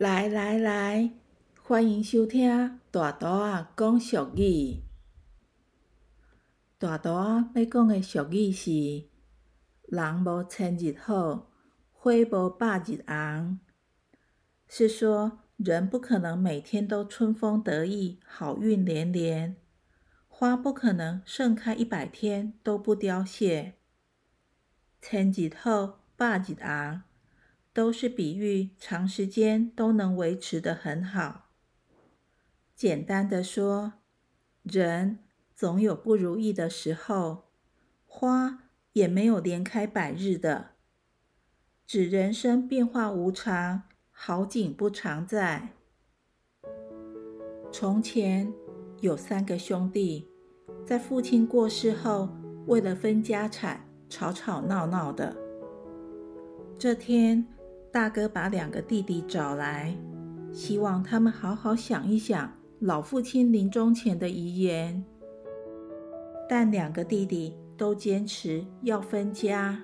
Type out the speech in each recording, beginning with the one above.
来来来，欢迎收听大图啊讲俗语。大图啊要讲的俗语是：人无千日好，花无百日红。是说人不可能每天都春风得意、好运连连，花不可能盛开一百天都不凋谢。千日好，百日红。都是比喻长时间都能维持的很好。简单的说，人总有不如意的时候，花也没有连开百日的，指人生变化无常，好景不常在。从前有三个兄弟，在父亲过世后，为了分家产，吵吵闹闹的。这天。大哥把两个弟弟找来，希望他们好好想一想老父亲临终前的遗言。但两个弟弟都坚持要分家。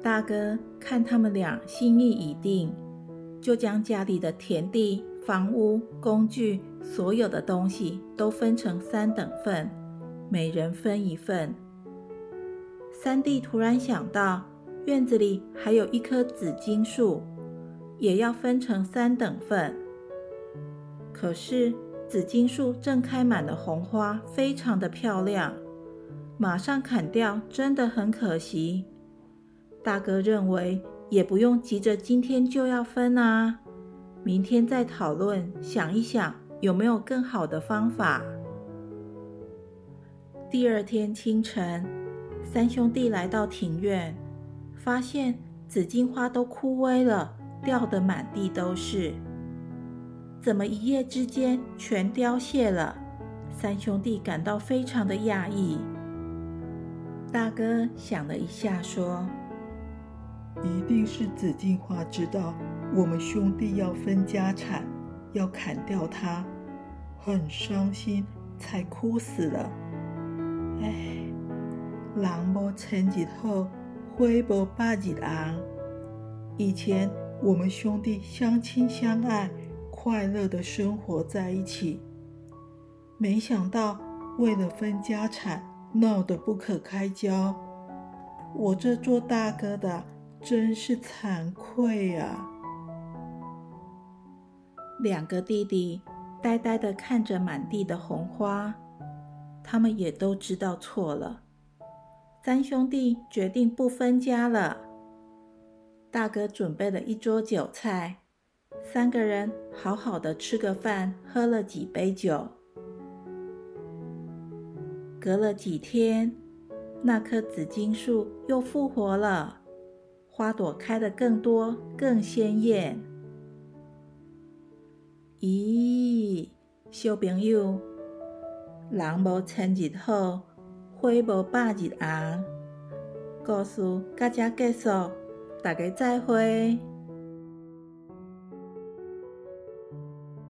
大哥看他们俩心意已定，就将家里的田地、房屋、工具，所有的东西都分成三等份，每人分一份。三弟突然想到。院子里还有一棵紫荆树，也要分成三等份。可是紫荆树正开满了红花，非常的漂亮，马上砍掉真的很可惜。大哥认为也不用急着今天就要分啊，明天再讨论，想一想有没有更好的方法。第二天清晨，三兄弟来到庭院。发现紫荆花都枯萎了，掉得满地都是。怎么一夜之间全凋谢了？三兄弟感到非常的讶异。大哥想了一下，说：“一定是紫荆花知道我们兄弟要分家产，要砍掉它，很伤心，才枯死了。哎，人无千日好。”微博八日昂，以前我们兄弟相亲相爱，快乐的生活在一起。没想到为了分家产，闹得不可开交。我这做大哥的真是惭愧啊！两个弟弟呆呆的看着满地的红花，他们也都知道错了。三兄弟决定不分家了。大哥准备了一桌酒菜，三个人好好的吃个饭，喝了几杯酒。隔了几天，那棵紫荆树又复活了，花朵开得更多、更鲜艳。咦，小朋友，人无千日好。花无百日红，故事到这结束，大家再会。